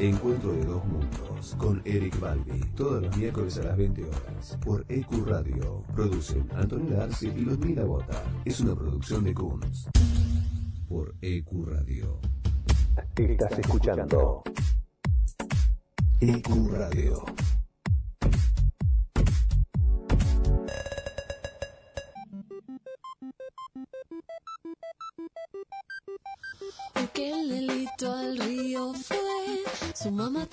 Encuentro de dos mundos con Eric Balbi. Todos los miércoles a las 20 horas por EQ Radio. Producen Antonio Arce y Ludmila Bota. Es una producción de Kunz. Por EQ Radio. Estás escuchando EQ Radio.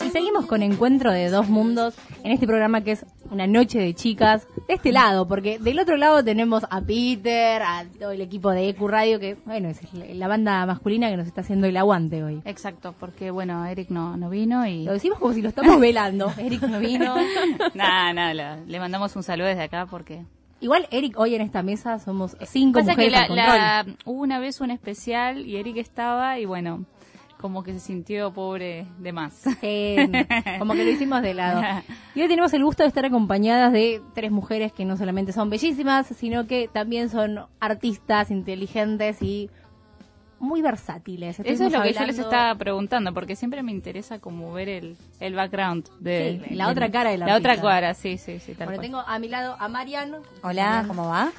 Y seguimos con Encuentro de Dos Mundos en este programa que es una noche de chicas. De este lado, porque del otro lado tenemos a Peter, a todo el equipo de EQ Radio, que bueno, es la banda masculina que nos está haciendo el aguante hoy. Exacto, porque bueno, Eric no, no vino y... Lo decimos como si lo estamos velando. Eric no vino. Nada, nada, le mandamos un saludo desde acá porque Igual Eric hoy en esta mesa somos cinco Pasa mujeres que la, al control. la- hubo una vez un especial y Eric estaba y bueno, como que se sintió pobre de más. Eh, como que lo hicimos de lado. Y hoy tenemos el gusto de estar acompañadas de tres mujeres que no solamente son bellísimas, sino que también son artistas, inteligentes y muy versátiles. Eso es lo que yo les estaba preguntando, porque siempre me interesa como ver el, el background de Sí, la otra cara de la La otra cara, sí, sí, sí, tal Bueno, cual. tengo a mi lado a Marian. Hola, ¿cómo va?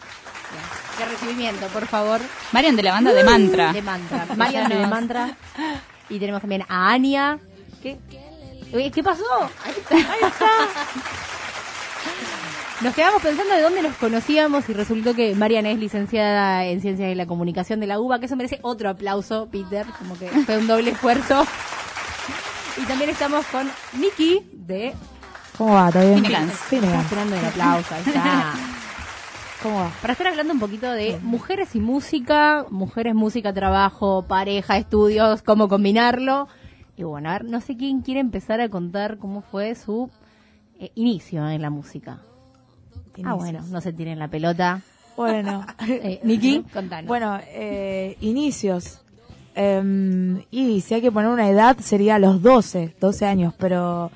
De recibimiento, por favor. Marian de la banda de Mantra. De Mantra. Marian de Mantra. Y tenemos también a Ania. ¿Qué, ¿qué pasó? Ahí está. Ahí está. Nos quedamos pensando de dónde nos conocíamos y resultó que Marian es licenciada en Ciencias de la Comunicación de la UBA, que eso merece otro aplauso, Peter, como que fue un doble esfuerzo. Y también estamos con Nikki de... ¿Cómo va? ¿Todo bien? Finnegan's. esperando el aplauso, ahí está. ¿Cómo va? Para estar hablando un poquito de mujeres y música, mujeres, música, trabajo, pareja, estudios, cómo combinarlo. Y bueno, a ver, no sé quién quiere empezar a contar cómo fue su eh, inicio en la música. Ah, bueno, no se tiren la pelota. Bueno, Eh, Niki, contanos. bueno eh, inicios. Em, y si hay que poner una edad sería los 12, 12 años, pero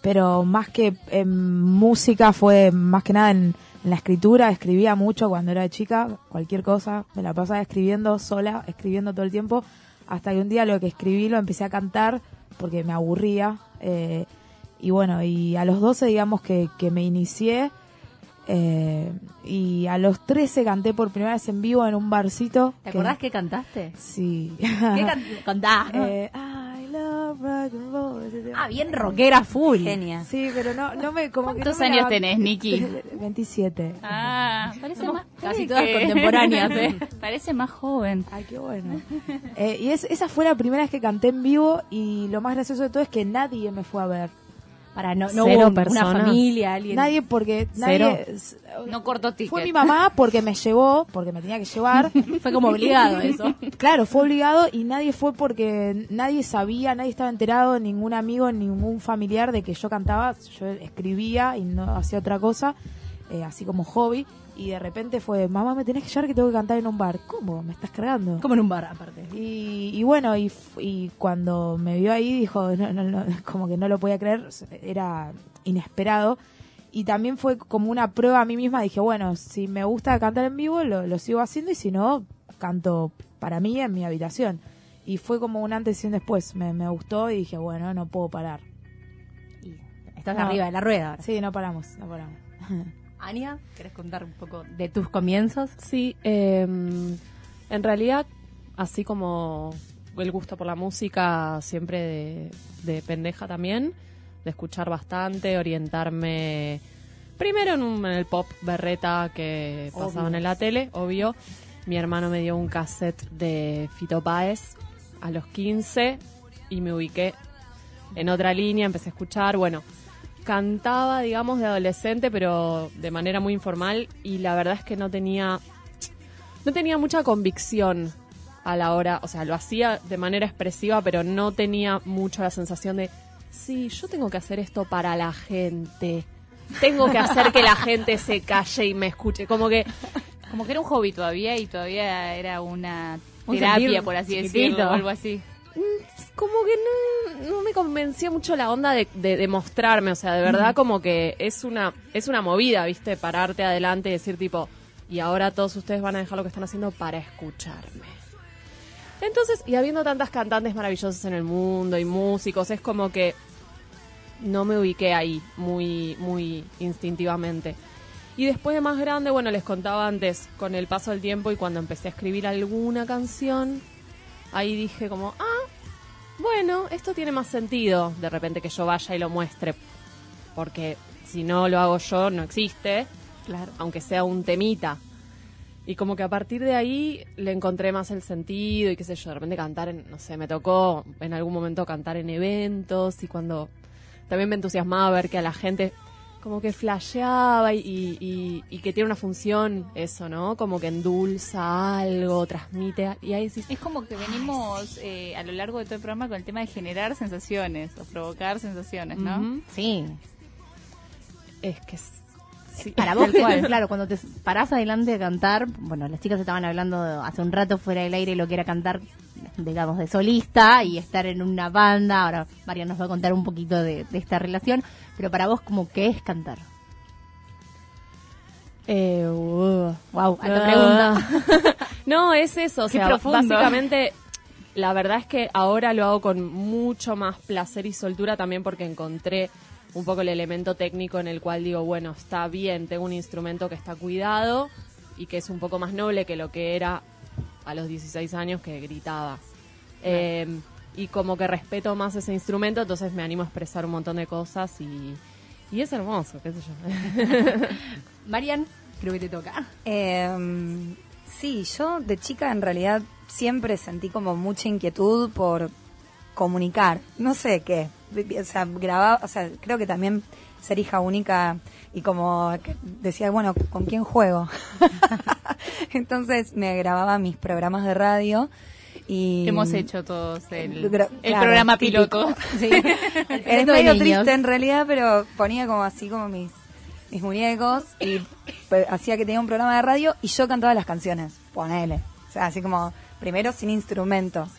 pero más que en música fue más que nada en, en la escritura, escribía mucho cuando era chica, cualquier cosa, me la pasaba escribiendo sola, escribiendo todo el tiempo, hasta que un día lo que escribí lo empecé a cantar porque me aburría. eh, y bueno, y a los 12 digamos que, que me inicié eh, y a los 13 canté por primera vez en vivo en un barcito. ¿Te que- acordás que cantaste? Sí. ¿Qué can- contá? Eh, ah, bien rockera full. Genia. Sí, pero no, no me como que ¿Cuántos no me años la- tenés, Nikki? 27. Ah, parece más casi todas que- contemporáneas, ¿eh? Parece más joven. Ay, qué bueno. Eh, y es, esa fue la primera vez que canté en vivo y lo más gracioso de todo es que nadie me fue a ver. Para no, no Cero hubo una familia, alguien. Nadie porque Cero. nadie s- No cortó ticket. fue mi mamá porque me llevó, porque me tenía que llevar. Fue como obligado eso. Claro, fue obligado y nadie fue porque nadie sabía, nadie estaba enterado, ningún amigo, ningún familiar de que yo cantaba. Yo escribía y no hacía otra cosa, eh, así como hobby. Y de repente fue, mamá, me tenés que llevar que tengo que cantar en un bar. ¿Cómo? ¿Me estás cargando? Como en un bar, aparte. Y, y bueno, y, cuando me vio ahí dijo, no, no, no, como que no lo podía creer, era inesperado. Y también fue como una prueba a mí misma, dije, bueno, si me gusta cantar en vivo, lo, lo sigo haciendo y si no, canto para mí en mi habitación. Y fue como un antes y un después, me, me gustó y dije, bueno, no puedo parar. Y estás arriba de la rueda. ahora. Sí, no paramos, no paramos. Ania, ¿querés contar un poco de tus comienzos? Sí, eh, en realidad, así como el gusto por la música, siempre de, de pendeja también, de escuchar bastante, orientarme primero en, un- en el pop berreta que pasaban en la tele, obvio. Mi hermano me dio un cassette de Fito Páez a los 15 y me ubiqué en otra línea, empecé a escuchar, bueno, cantaba, digamos, de adolescente, pero de manera muy informal y la verdad es que no tenía no tenía mucha convicción a la hora, o sea, lo hacía de manera expresiva, pero no tenía mucho la sensación de sí, yo tengo que hacer esto para la gente. Tengo que hacer que la gente se calle y me escuche. Como que Como que era un hobby todavía y todavía era una Un terapia, por así decirlo, o algo así. Como que no, no me convenció mucho la onda de, de, de mostrarme, o sea, de verdad como que es una es una movida, ¿viste? Pararte adelante y decir tipo, y ahora todos ustedes van a dejar lo que están haciendo para escucharme. Entonces, y habiendo tantas cantantes maravillosas en el mundo y músicos, es como que no me ubiqué ahí muy muy instintivamente. Y después de más grande, bueno, les contaba antes, con el paso del tiempo y cuando empecé a escribir alguna canción, ahí dije como, ah, bueno, esto tiene más sentido de repente que yo vaya y lo muestre, porque si no lo hago yo no existe, Claro. aunque sea un temita. Y como que a partir de ahí le encontré más el sentido y qué sé yo, de repente cantar, en, no sé, me tocó en algún momento cantar en eventos y cuando también me entusiasmaba ver que a la gente como que flasheaba y, y- y que tiene una función eso, ¿no? Como que endulza algo, transmite, y ahí decís, Es como que venimos eh, a lo largo de todo el programa con el tema de generar sensaciones o provocar sensaciones, ¿no? Sí. es que es- sí, Para vos, cual. claro, cuando te parás adelante de cantar, bueno, las chicas estaban hablando hace un rato fuera del aire lo que era cantar, digamos, de solista y estar en una banda. Ahora María nos va a contar un poquito de, de esta relación, pero para vos, como ¿qué es cantar? Eh, uh. Wow, alta Ah. pregunta. no, es eso. O sea, profundo. básicamente, la verdad es que ahora lo hago con mucho más placer y soltura también porque encontré un poco el elemento técnico en el cual digo, bueno, está bien, tengo un instrumento que está cuidado y que es un poco más noble que lo que era a los 16 años que gritaba. Eh, y como que respeto más ese instrumento, entonces me animo a expresar un montón de cosas y, y es hermoso, qué sé yo. Marian, creo que te toca. Eh, sí, yo de chica en realidad siempre sentí como mucha inquietud por comunicar, no sé qué, o sea, grababa, o sea, creo que también ser hija única y como decía, bueno, ¿con quién juego? Entonces me grababa mis programas de radio y Hemos hecho todos el, el claro, programa piloto. Sí. es medio triste en realidad, pero ponía como así como mis, mis muñecos y hacía que tenía un programa de radio y yo cantaba las canciones, ponele. O sea, así como primero sin instrumentos.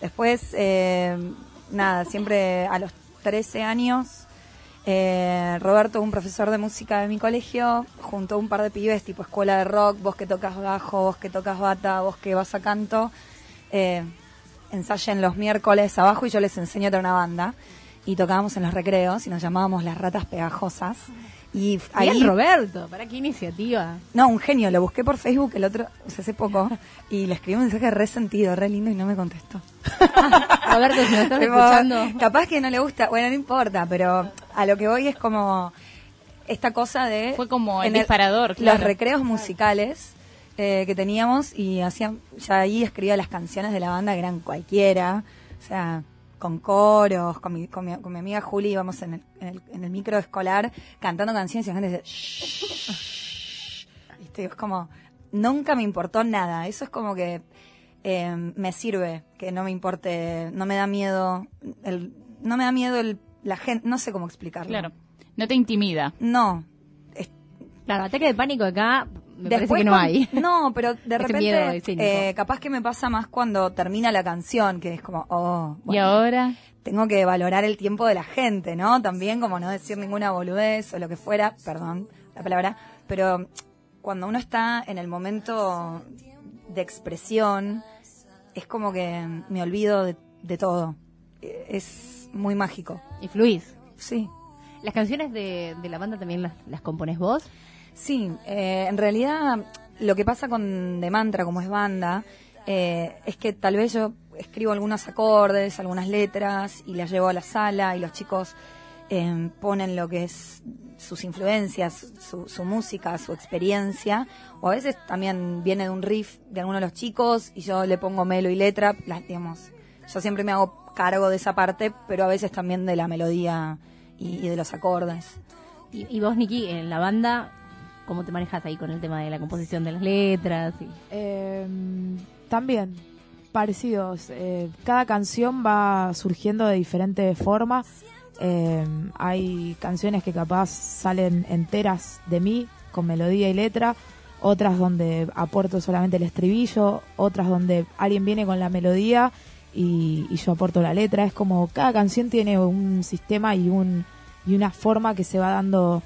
Después, eh, nada, siempre a los 13 años, eh, Roberto, un profesor de música de mi colegio, juntó a un par de pibes tipo escuela de rock, vos que tocas bajo, vos que tocas bata, vos que vas a canto, eh, ensayen los miércoles abajo y yo les enseño a tener una banda. Y tocábamos en los recreos y nos llamábamos las ratas pegajosas. Y ahí Bien, Roberto, para qué iniciativa. no, un genio, lo busqué por Facebook el otro, o sea, hace poco, y le escribí un mensaje re sentido, re lindo y no me contestó. Roberto, si me estás escuchando. Capaz que no le gusta, bueno, no importa, pero a lo que voy es como esta cosa de... Fue como el en disparador, Los recreos musicales eh, que teníamos y hacían, ya ahí escribía las canciones de la banda que eran cualquiera, o sea, con coros, con mi, con mi, con mi amiga Juli íbamos en el, en, el, en el micro escolar cantando canciones y la gente decía. ¿Viste? Es como, nunca me importó nada, eso es como que eh, me sirve que no me importe, no me da miedo, el, no me da miedo el, la gente, no sé cómo explicarlo. Claro. No te intimida. No. Claro, ataque de pánico acá me parece Después que no hay. No, pero de Ese repente, eh, capaz que me pasa más cuando termina la canción, que es como, oh, Y bueno, ahora, tengo que valorar el tiempo de la gente, ¿no? También como no decir ninguna boludez o lo que fuera, perdón la palabra, pero cuando uno está en el momento de expresión, es como que me olvido de, de todo. Eh, Es muy mágico. Y fluís. Sí. ¿Las canciones de, de la banda también las, las compones vos? Sí, eh, en realidad lo que pasa con De Mantra, como es banda, eh, es que tal vez yo escribo algunos acordes, algunas letras y las llevo a la sala y los chicos eh, ponen lo que es sus influencias, su, su música, su experiencia, o a veces también viene de un riff de alguno de los chicos y yo le pongo melo y letra, las, digamos, yo siempre me hago cargo de esa parte, pero a veces también de la melodía y, y de los acordes. Y, y vos, Niki, en la banda, ¿cómo te manejas ahí con el tema de la composición de las letras? Y... Eh, también. parecidos. Eh, cada canción va surgiendo de diferente forma. Eh, hay canciones que capaz salen enteras de mí, con melodía y letra, otras donde aporto solamente el estribillo, otras donde alguien viene con la melodía y, y yo aporto la letra. Es como cada canción tiene un sistema y, un, y una forma que se va dando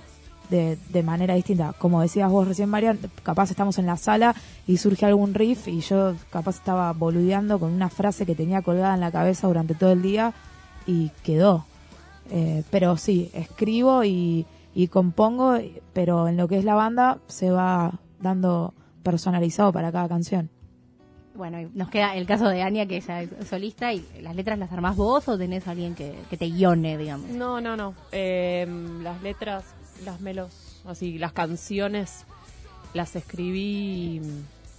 de, de manera distinta. Como decías vos recién, Marian, capaz estamos en la sala y surge algún riff y yo capaz estaba boludeando con una frase que tenía colgada en la cabeza durante todo el día y quedó. Eh, pero sí, escribo y, y compongo, pero en lo que es la banda se va dando personalizado para cada canción. Bueno, nos queda el caso de Ania, que ella es solista, y las letras las armás vos o tenés alguien que, que te guione, digamos. No, no, no. Eh, las letras, las melos, así, las canciones las escribí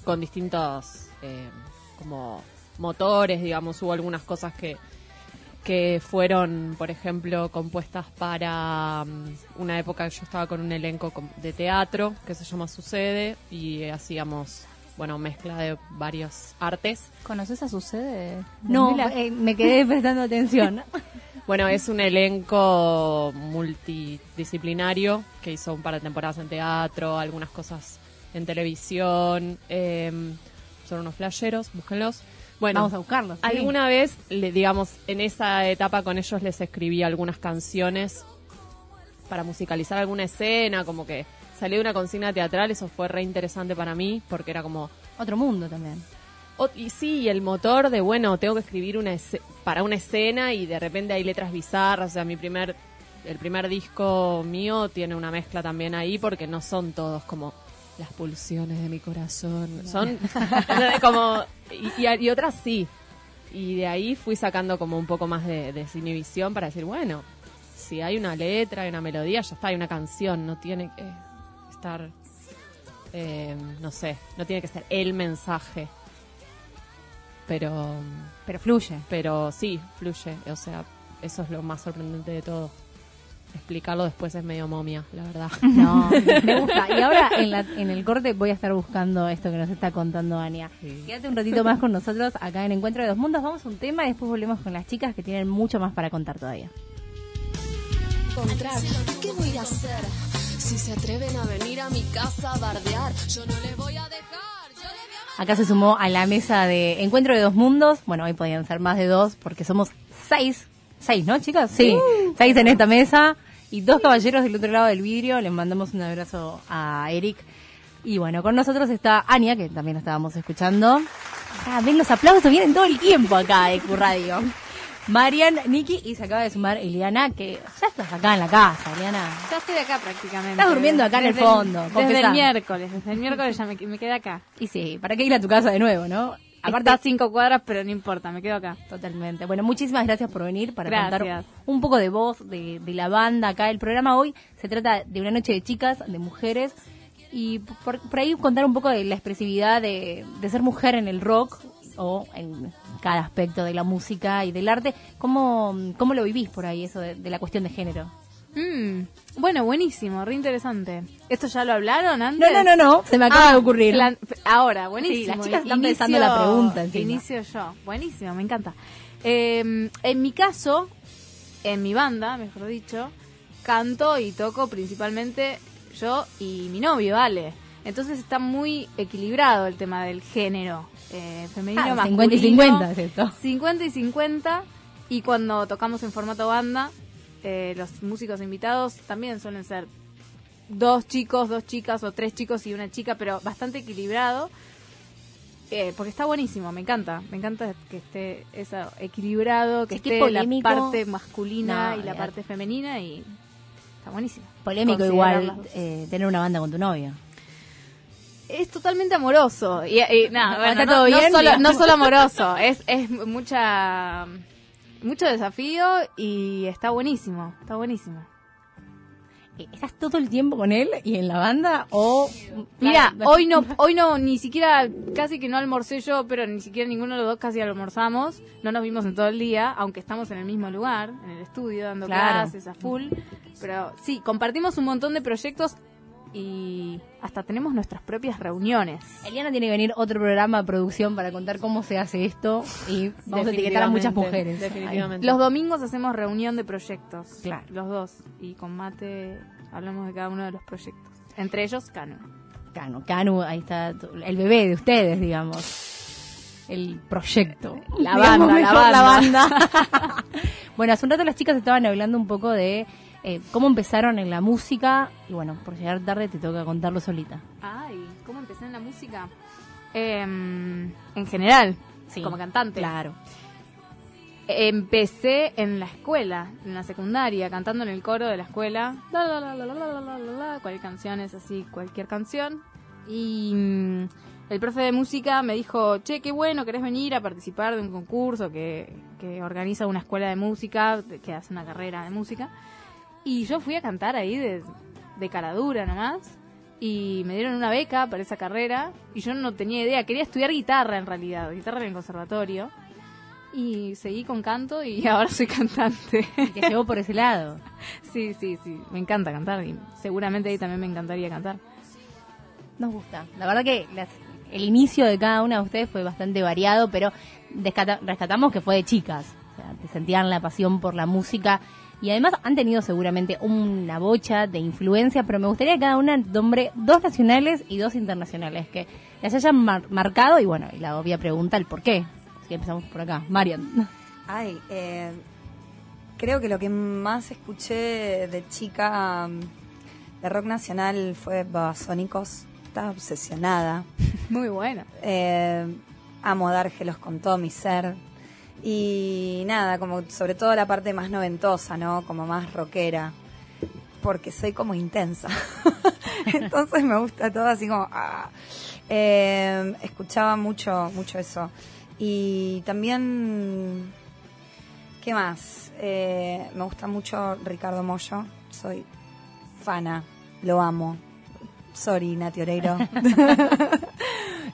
con distintos eh, como motores, digamos, hubo algunas cosas que que fueron, por ejemplo, compuestas para mm, una época que yo estaba con un elenco de teatro que se llama Sucede y hacíamos, bueno, mezcla de varios artes. ¿Conoces a Sucede? No, Mila? eh, me quedé prestando atención. Bueno, es un elenco multidisciplinario que hizo un par de temporadas en teatro, algunas cosas en televisión. eh, son unos flasheros, búsquenlos. Bueno, Vamos a buscarlos. sí. Alguna vez, le, digamos, en esa etapa con ellos les escribí algunas canciones para musicalizar alguna escena, como que salió de una consigna teatral, eso fue re interesante para mí, porque era como... Otro mundo también. o- y sí, el motor de, bueno, tengo que escribir una para una escena y de repente hay letras bizarras, o sea, mi primer... El primer disco mío tiene una mezcla también ahí porque no son todos como las pulsiones de mi corazón. Son como... Y, y- y otras sí. Y de ahí fui sacando como un poco más de desinhibición para decir, bueno, si hay una letra, hay una melodía, ya está, hay una canción, no tiene que estar, eh, no sé, no tiene que ser el mensaje. Pero, Pero fluye. pero sí, fluye, o sea, eso es lo más sorprendente de todo. Explicarlo después es medio momia, la verdad. No, me gusta. Y ahora en, la- en el corte voy a estar buscando esto que nos está contando Ania. Sí. Quédate un ratito más con nosotros acá en Encuentro de Dos Mundos. Vamos a un tema y después volvemos con las chicas que tienen mucho más para contar todavía. ¿Qué voy a hacer? Si se atreven a venir a mi casa a bardear, yo no les voy a dejar. Yo les voy a Acá se sumó a la mesa de Encuentro de Dos Mundos. Bueno, hoy podían ser más de dos porque somos seis. Seis, ¿no, chicas? Sí, seis en esta mesa y dos caballeros del otro lado del vidrio. Les mandamos un abrazo a Eric. Y bueno, con nosotros está Ania, que también estábamos escuchando. Ah, ven los aplausos, vienen todo el tiempo acá de Q Radio. Marian, Nikki y se acaba de sumar Eliana, que ya estás acá en la casa, Eliana. Ya estoy acá prácticamente. Estás durmiendo acá en el fondo, Desde el miércoles. Desde el miércoles ya me, me quedé acá. Y sí, ¿para qué ir a tu casa de nuevo, no? Aparte a cinco cuadras, pero no importa, me quedo acá. Totalmente. Bueno, muchísimas gracias por venir para Gracias. contar un poco de vos, de, de la banda acá. El programa hoy se trata de una noche de chicas, de mujeres, y por, por ahí contar un poco de la expresividad de, de ser mujer en el rock o en cada aspecto de la música y del arte. ¿Cómo, cómo lo vivís por ahí, eso de, de la cuestión de género? Mm, bueno, buenísimo, re interesante. ¿Esto ya lo hablaron antes? No, no, no, no, se me acaba de ocurrir. plan- ahora, buenísimo. Sí, las chicas están pensando la pregunta encima. Inicio yo. Buenísimo, me encanta. Eh, en mi caso, en mi banda, mejor dicho, canto y toco principalmente yo y mi novio, Ale. Entonces está muy equilibrado el tema del género. Eh, femenino, Ah, masculino. 50 y 50 es esto. 50 y 50. Y cuando tocamos en formato banda, eh, los músicos invitados también suelen ser dos chicos, dos chicas o tres chicos y una chica, pero bastante equilibrado. Eh, porque está buenísimo, me encanta. Me encanta que esté eso equilibrado, que Sí, esté la parte masculina No, y la parte femenina y está buenísimo. Polémico igual eh, tener una banda con tu novio. Es totalmente amoroso. Y, y nada, bueno, ¿Está no, todo no bien, solo, no solo amoroso, es, es mucha mucho desafío y está buenísimo, está buenísimo. Eh, ¿Estás todo el tiempo con él y en la banda o Mira, hoy no, hoy no, ni siquiera, casi que no almorcé yo, pero ni siquiera ninguno de los dos casi almorzamos. No nos vimos en todo el día, aunque estamos en el mismo lugar, en el estudio, dando Claro. clases a full. Pero sí, compartimos un montón de proyectos y hasta tenemos nuestras propias reuniones. Eliana tiene que venir otro programa de producción para contar cómo se hace esto y vamos a etiquetar a muchas mujeres. Definitivamente. Los domingos hacemos reunión de proyectos. Claro. Los dos. Y con Mate hablamos de cada uno de los proyectos. Entre ellos, Cano. Canu, Canu, ahí está el bebé de ustedes, digamos. El proyecto. La banda, la banda. banda. bueno, hace un rato las chicas estaban hablando un poco de eh, cómo empezaron en la música. Y bueno, por llegar tarde te toca contarlo solita. Ay, ¿cómo empecé en la música? Eh, en general, como cantante. Claro. Empecé en la escuela, en la secundaria, cantando en el coro de la escuela. La, la, la, la, la, la, la, Cualquier canción es así, cualquier canción. Y mm, el profe de música me dijo, che, qué bueno, querés venir a participar de un concurso que, que organiza una escuela de música, que hace una carrera de música. Y yo fui a cantar ahí de, de cara dura nomás. Y me dieron una beca para esa carrera. Y yo no tenía idea. Quería estudiar guitarra en realidad. Guitarra en el conservatorio. Y seguí con canto y ahora soy cantante. Y te llevó por ese lado. sí, sí, sí. Me encanta cantar. Y seguramente ahí también me encantaría cantar. Nos gusta. La verdad que las- el inicio de cada una de ustedes fue bastante variado, pero descata- rescatamos que fue de chicas. O sea, que sentían la pasión por la música y además han tenido seguramente una bocha de influencia, pero me gustaría que cada una nombre dos nacionales y dos internacionales que las hayan mar- marcado y bueno, y la obvia pregunta, el por qué. Así que empezamos por acá. Marian. Ay, eh, creo que lo que más escuché de chica um, de rock nacional fue Babasónicos. Estaba obsesionada. Muy buena. Eh, amo Dárgelos con todo mi ser. Y nada, como sobre todo la parte más noventosa, ¿no? Como más rockera. Porque soy como intensa. Entonces me gusta todo así como... ah. Eh, escuchaba mucho, mucho eso. Y también... ¿Qué más? Eh, me gusta mucho Ricardo Mollo. Soy fana. Lo amo. Sorry, Nati Oreiro.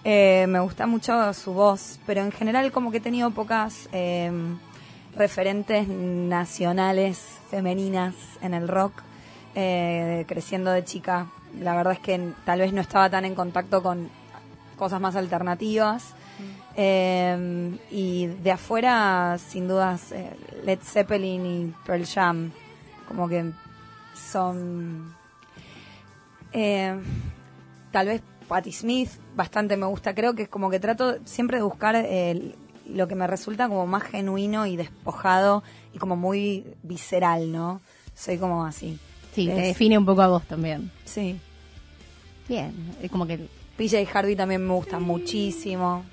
Eh, me gusta mucho su voz, pero en general como que he tenido pocas eh, referentes nacionales femeninas en el rock, eh, creciendo de chica. La verdad es que tal vez no estaba tan en contacto con cosas más alternativas. Eh, y de afuera, sin dudas, eh, Led Zeppelin y Pearl Jam, como que son... eh, tal vez Patti Smith bastante me gusta. Creo que es como que trato siempre de buscar eh, lo que me resulta como más genuino y despojado y como muy visceral, ¿no? Soy como así. Sí, te Es- define un poco a vos también. Sí. Bien, es como que PJ Harvey también me gusta muchísimo.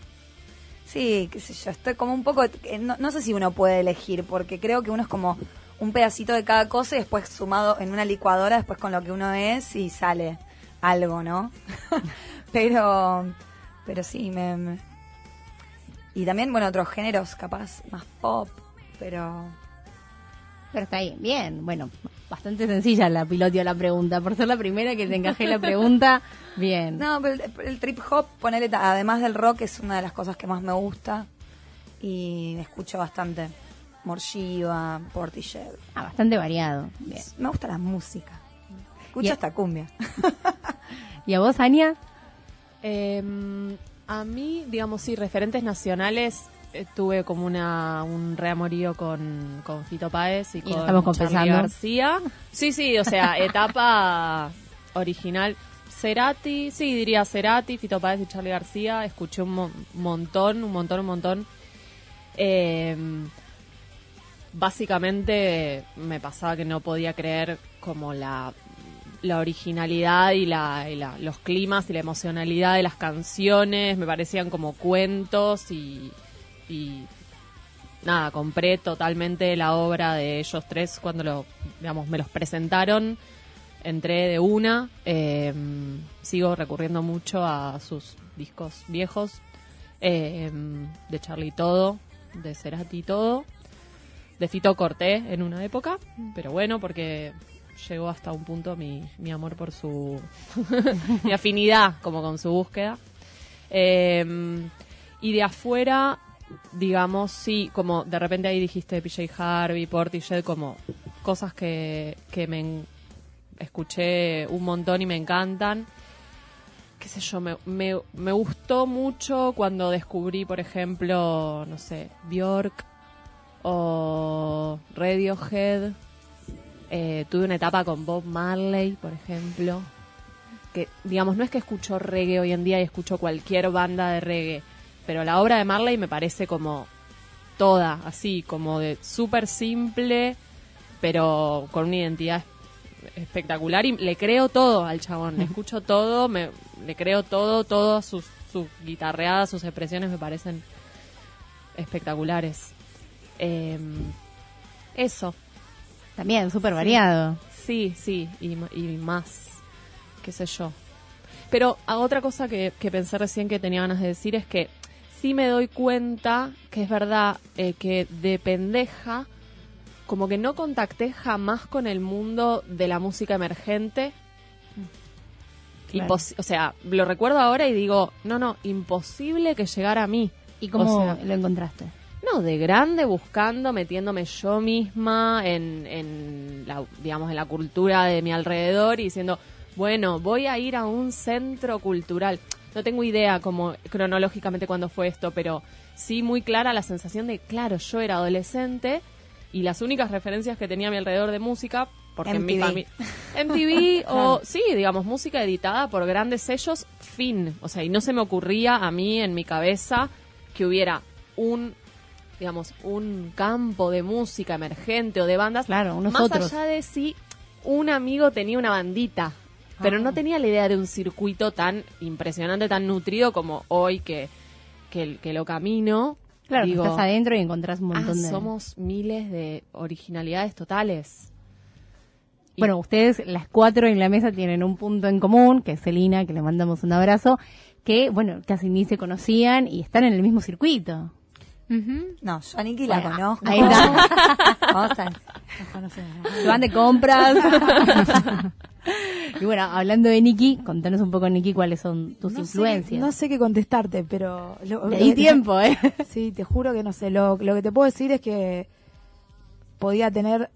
Sí, qué sé yo, estoy como un poco... eh, No, no sé si uno puede elegir, porque creo que uno es como un pedacito de cada cosa y después sumado en una licuadora, después con lo que uno es y sale algo, ¿no? pero, pero sí, me, me- Y también, bueno, otros géneros, capaz, más pop, pero... Pero está ahí, bien. Bueno, bastante sencilla la piloteo la pregunta. Por ser la primera que te encajé la pregunta, bien. No, pero el, el trip hop, ponele, además del rock, es una de las cosas que más me gusta y escucho bastante. Morshiva, Portishead. Ah, bastante variado. Bien. Me gusta la música. Escucho hasta cumbia. ¿Y a vos, Ania? Eh, a mí, digamos, sí, referentes nacionales, eh, tuve como una un reamorío con, con Fito Páez y, Y con Charly confesando. García. Sí, sí, o sea, etapa original. Cerati, sí, diría Cerati, Fito Páez y Charlie García. Escuché un mo- montón, un montón, un montón. Eh, básicamente me pasaba que no podía creer como la, originalidad y, la, y la- los climas y la emocionalidad de las canciones. Me parecían como cuentos y, y nada, compré totalmente la obra de ellos tres cuando lo, digamos, me los presentaron. Entré de una, eh, sigo recurriendo mucho a sus discos viejos, eh, de Charlie todo, de Cerati todo, de Fito corté en una época, pero bueno, porque llegó hasta un punto mi, mi amor por su, mi afinidad como con su búsqueda. Eh, y de afuera, digamos, sí, como de repente ahí dijiste PJ Harvey, Portishead, como cosas que, que me, escuché un montón y me encantan. Qué sé yo, me, me, me gustó mucho cuando descubrí, por ejemplo, no sé, Bjork o Radiohead. Eh, tuve una etapa con Bob Marley, por ejemplo. Que, digamos, no es que escucho reggae hoy en día y escucho cualquier banda de reggae, pero la obra de Marley me parece como toda, así, como de súper simple, pero con una identidad espectacular y le creo todo al chabón, le escucho todo, me, le creo todo, todas sus, sus guitarreadas, sus expresiones me parecen espectaculares. Eh, eso. También, súper variado. Sí, sí, y, más, qué sé yo. Pero a otra cosa que, que pensé recién que tenía ganas de decir es que sí me doy cuenta que es verdad eh, que de pendeja, como que no contacté jamás con el mundo de la música emergente. Claro. Impos- o sea, lo recuerdo ahora y digo, no, no, imposible que llegara a mí. ¿Y cómo O sea, lo encontraste? De grande buscando, metiéndome yo misma en, en la, digamos, en la cultura de mi alrededor y diciendo, bueno, voy a ir a un centro cultural. No tengo idea como cronológicamente cuándo fue esto, pero sí muy clara la sensación de, claro, yo era adolescente y las únicas referencias que tenía a mi alrededor de música, porque en mi familia... MTV o, sí, digamos, música editada por grandes sellos, fin. O sea, y no se me ocurría a mí en mi cabeza que hubiera un digamos, un campo de música emergente o de bandas. Claro, unos más otros. allá de si un amigo tenía una bandita, pero Ah. no tenía la idea de un circuito tan impresionante, tan nutrido como hoy que, que, que lo camino. Claro, que Digo, estás adentro y encontrás un montón ah, de... somos miles de originalidades totales. Bueno, ustedes, las cuatro en la mesa, tienen un punto en común, que es Celina, que le mandamos un abrazo, que, bueno, casi ni se conocían y están en el mismo circuito. No, yo a Nikki la Bueno, conozco. ahí está. Vamos a- Se van de compras. y bueno, hablando de Nikki, contanos un poco, Nikki, cuáles son tus No sé- influencias. no sé qué contestarte, pero... Lo, Le di tiempo, ¿eh? Sí, te juro que no sé. Lo, lo que te puedo decir es que podía tener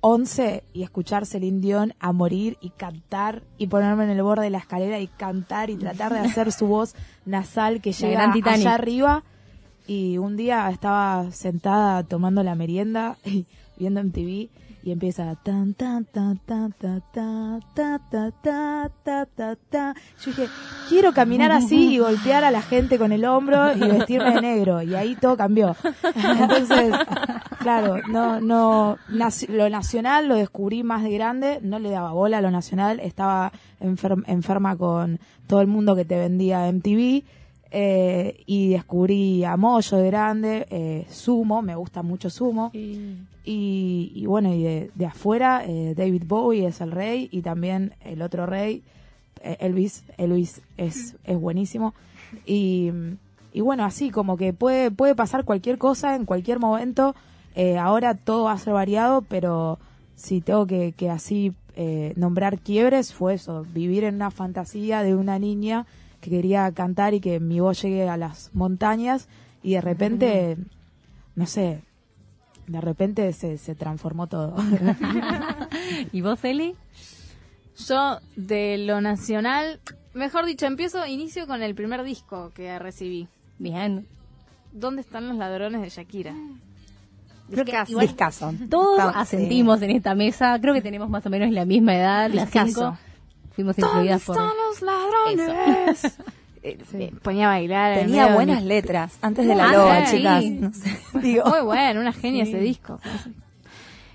11 y escuchar Celine Dion a morir y cantar y ponerme en el borde de la escalera y cantar y tratar de hacer su voz nasal que llega allá arriba. Y un día estaba sentada tomando la merienda y viendo MTV y empieza tan tan tan tan tan tan ta ta ta ta ta ta. Yo dije, quiero caminar así y golpear a la gente con el hombro y vestirme de negro y ahí todo cambió. Entonces, claro, no no lo nacional lo descubrí más de grande, no le daba bola a lo nacional, estaba enfer- enferma con todo el mundo que te vendía MTV. Eh, y descubrí a Moyo de grande, eh, Sumo, me gusta mucho Sumo. Y, y bueno, y de, de afuera, eh, David Bowie es el rey y también el otro rey, eh, Elvis, Elvis es, es buenísimo. Y, y bueno, así como que puede, puede pasar cualquier cosa en cualquier momento. Eh, ahora todo va a ser variado, pero si tengo que, que así eh, nombrar quiebres, fue eso, vivir en una fantasía de una niña que quería cantar y que mi voz llegue a las montañas y de repente, no sé, de repente se, se transformó todo. ¿Y vos, Eli? Yo, de lo nacional, mejor dicho, empiezo, inicio con el primer disco que recibí. Bien. ¿Dónde están los ladrones de Shakira? Creo que Discazo. igual Discazo. Todos asentimos en esta mesa. Creo que tenemos más o menos la misma edad, las cinco. Fuimos influidas por... ¿Dónde están los ladrones? Eh, ponía a bailar. en Tenía buenas mi- letras antes de la Ah, loba, sí. chicas. No sé, digo. Muy bueno, una genia ese disco.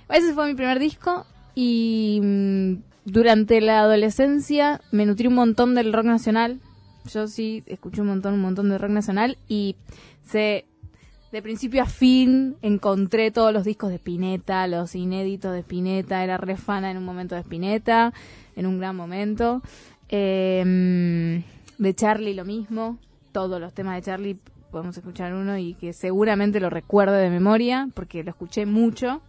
Ese fue mi primer disco y mm, durante la adolescencia me nutrí un montón del rock nacional. Yo sí escuché un montón, un montón de rock nacional y se de principio a fin encontré todos los discos de Spinetta, los inéditos de Spinetta, era re fana en un momento de Spinetta, en un gran momento. Eh, de Charlie lo mismo, todos los temas de Charlie podemos escuchar uno y que seguramente lo recuerdo de memoria porque lo escuché mucho.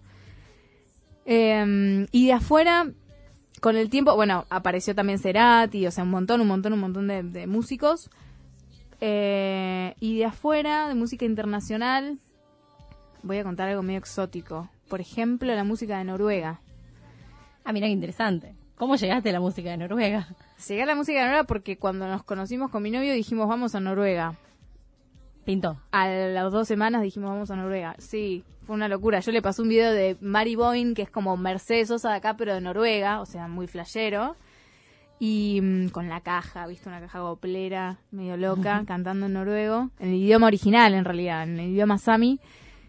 Eh, y de afuera, con el tiempo, bueno, apareció también Cerati, o sea, un montón, un montón, un montón de, de músicos. Eh, y de afuera, de música internacional, voy a contar algo medio exótico. Por ejemplo, la música de Noruega. Ah, mira qué interesante. ¿Cómo llegaste a la música de Noruega? Llegué a la música de Noruega porque cuando nos conocimos con mi novio dijimos vamos a Noruega. Pintó. A las dos semanas dijimos vamos a Noruega. Sí, fue una locura. Yo le pasé un video de Mary Boyne, que es como Mercedes Sosa de acá, pero de Noruega, o sea, muy flashero. Y mm, con la caja, viste, una caja goplera, medio loca, cantando en noruego, en el idioma original en realidad, en el idioma sami.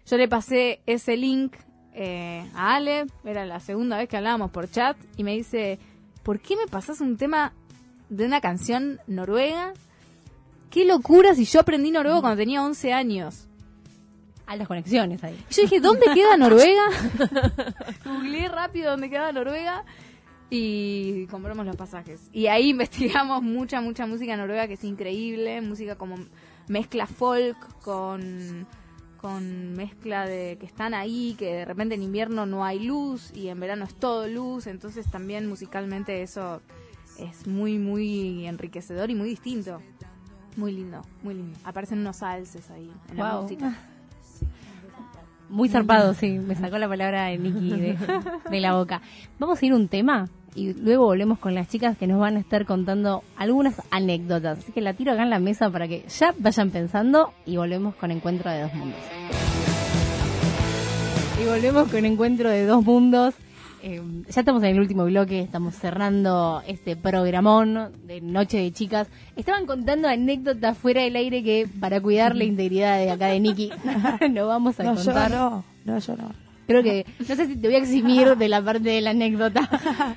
Yo le pasé ese link eh, a Ale, era la segunda vez que hablábamos por chat, y me dice, ¿por qué me pasas un tema de una canción noruega? Qué locura si yo aprendí noruego cuando tenía 11 años. A las conexiones ahí. Y yo dije, ¿dónde queda Noruega? Googleé rápido dónde queda Noruega y compramos los pasajes. Y ahí investigamos mucha, mucha música noruega que es increíble, música como mezcla folk con con mezcla de que están ahí, que de repente en invierno no hay luz y en verano es todo luz, entonces también musicalmente eso es muy, muy enriquecedor y muy distinto. Muy lindo, muy lindo. Aparecen unos alces ahí en la Guau. música. Muy zarpado, sí. Me sacó la palabra de Nicky de, de la boca. Vamos a ir un tema y luego volvemos con las chicas que nos van a estar contando algunas anécdotas. Así que la tiro acá en la mesa para que ya vayan pensando y volvemos con Encuentro de Dos Mundos. Y volvemos con Encuentro de Dos Mundos. Eh, ya estamos en el último bloque, estamos cerrando este programón de Noche de Chicas. Estaban contando anécdotas fuera del aire que para cuidar la integridad de acá de Nicky no vamos a No, yo contar. no. No, yo no. Creo que, no sé si te voy a eximir de la parte de la anécdota.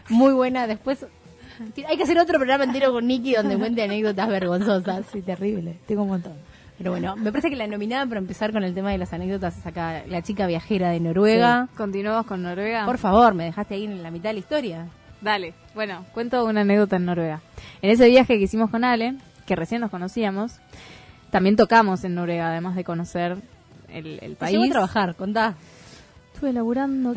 Muy buena. Después, hay que hacer otro programa entero con Nicky donde cuente anécdotas vergonzosas. Sí, terrible. Tengo un montón. Pero bueno, me parece que la nominada para empezar con el tema de las anécdotas es acá la chica viajera de Noruega. Continuamos con Noruega. Por favor, me dejaste ahí en la mitad de la historia. Dale, bueno, cuento una anécdota en Noruega. En ese viaje que hicimos con Ale, que recién nos conocíamos, también tocamos en Noruega, además de conocer el, el Te país. Llegó a trabajar, contá. Estuve laburando.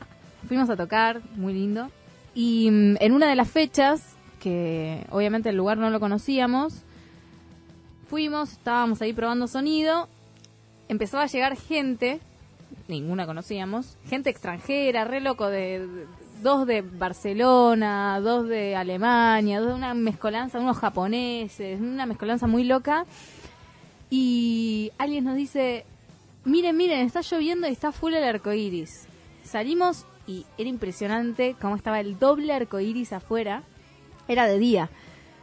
Fuimos a tocar, muy lindo. Y mm, en una de las fechas, que obviamente el lugar no lo conocíamos, fuimos, estábamos ahí probando sonido, empezaba a llegar gente, ninguna conocíamos, gente extranjera, re loco, de, dos de Barcelona, dos de Alemania, dos de una mezcolanza, unos japoneses, una mezcolanza muy loca. Y alguien nos dice, miren, miren, está lloviendo y está full el arco iris. Salimos y era impresionante cómo estaba el doble arco iris afuera. Era de día,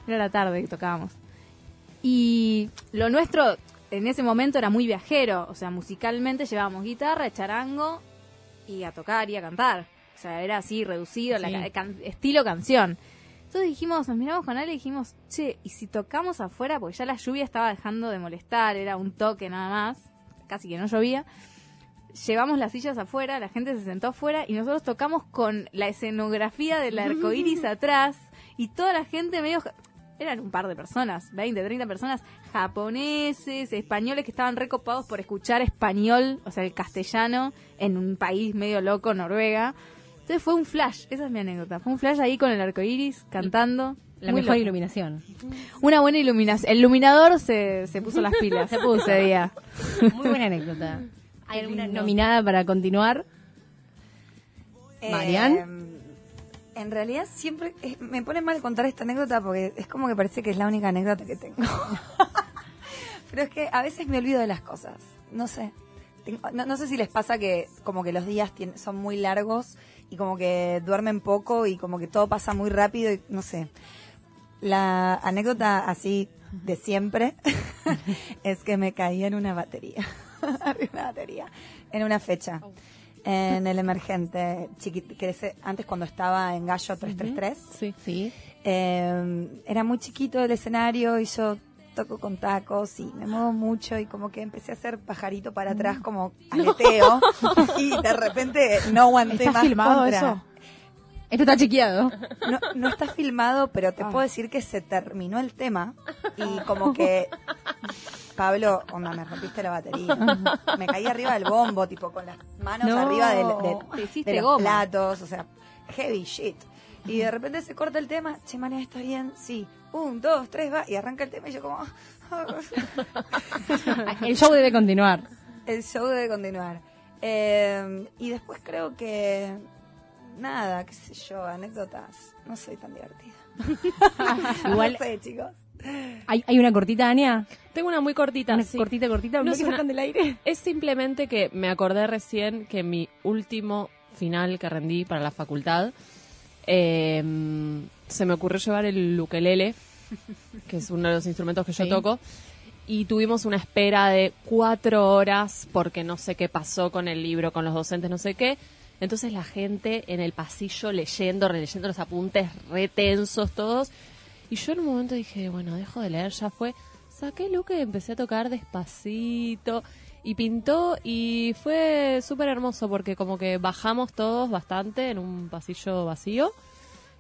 era la tarde que tocábamos. Y lo nuestro en ese momento era muy viajero, o sea, musicalmente llevábamos guitarra, charango y a tocar y a cantar. O sea, era así, reducido, la Sí. ca- can- estilo canción. Entonces dijimos, nos miramos con Ale y dijimos, che, ¿y si tocamos afuera? Porque ya la lluvia estaba dejando de molestar, era un toque nada más, casi que no llovía. Llevamos las sillas afuera, la gente se sentó afuera y nosotros tocamos con la escenografía del arco iris atrás y toda la gente medio. Eran un par de personas, 20, 30 personas, japoneses, españoles que estaban recopados por escuchar español, o sea, el castellano, en un país medio loco, Noruega. Entonces fue un flash, esa es mi anécdota. Fue un flash ahí con el arco iris, cantando. La Muy mejor loco. iluminación. Una buena iluminación. El iluminador se, se puso las pilas Se puso. ese día. Muy buena anécdota. ¿Hay alguna nominada para continuar? Marian. Eh, en realidad siempre eh, me pone mal contar esta anécdota porque es como que parece que es la única anécdota que tengo. Pero es que a veces me olvido de las cosas. No sé. Tengo- no, no sé si les pasa que como que los días tien- son muy largos y como que duermen poco y como que todo pasa muy rápido y no sé. La anécdota así de siempre es que me caí en una batería. Una. En una fecha. En el emergente, chiquit- que ese- antes cuando estaba en Gallo 333. Sí. Sí. Eh, era muy chiquito el escenario y yo toco con tacos y me muevo mucho y como que empecé a hacer pajarito para atrás como aleteo y de repente no aguanté ¿Está más filmado contra. eso? Esto está chequeado. No, no está filmado, pero te Ah. puedo decir que se terminó el tema y como que Pablo, onda, me rompiste la batería. Me caí arriba del bombo, tipo con las manos No. arriba del- de los goma. platos, o sea, heavy shit. Y de repente se corta el tema, che, María, ¿está bien? Sí. Un, dos, tres, va. Y arranca el tema y yo como... El show debe continuar. el show debe continuar. Eh, y después creo que nada, qué sé yo, anécdotas. No soy tan divertida. Igual- no sé, chicos. ¿Hay, hay una cortita, Ania? Tengo una muy cortita. Una sí. cortita, cortita. No ¿Me es una- sacan del aire? Es simplemente que me acordé recién que mi último final que rendí para la facultad eh, se me ocurrió llevar el ukelele, que es uno de los instrumentos que yo Sí. toco, y tuvimos una espera de cuatro horas porque no sé qué pasó con el libro, con los docentes, no sé qué. Entonces la gente en el pasillo leyendo, releyendo los apuntes, retensos todos. Y yo en un momento dije, bueno, dejo de leer, ya fue. Saqué el uke, empecé a tocar despacito y pintó y fue súper hermoso porque como que bajamos todos bastante en un pasillo vacío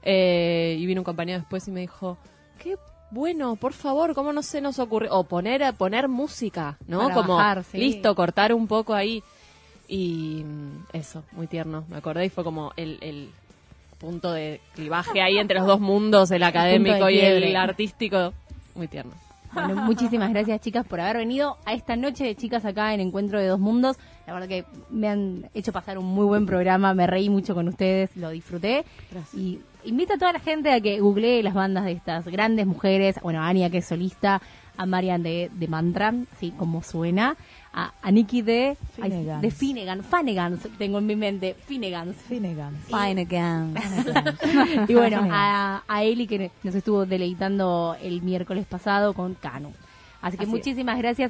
eh, y vino un compañero después y me dijo, qué bueno, por favor, ¿cómo no se nos ocurre? O poner, poner música, ¿no? Para como, bajar, sí. listo, cortar un poco ahí. Y mm, eso, muy tierno, me acordé y fue como el, el punto de clivaje ahí entre los dos mundos, el académico y el artístico. Muy tierno. Bueno, muchísimas gracias chicas por haber venido a esta noche de chicas acá en Encuentro de Dos Mundos. La verdad que me han hecho pasar un muy buen programa, me reí mucho con ustedes, lo disfruté. Y invito a toda la gente a que googlee las bandas de estas grandes mujeres, bueno, a Ania que es solista, a Marian de, de Mantra, así como suena, a, a Nikki de Finnegan. de Finnegan, Finnegan, tengo en mi mente, Finnegan. Finnegan. Fine again. y bueno, a, a Eli que nos estuvo deleitando el miércoles pasado con Canu. Así que Así es. muchísimas gracias.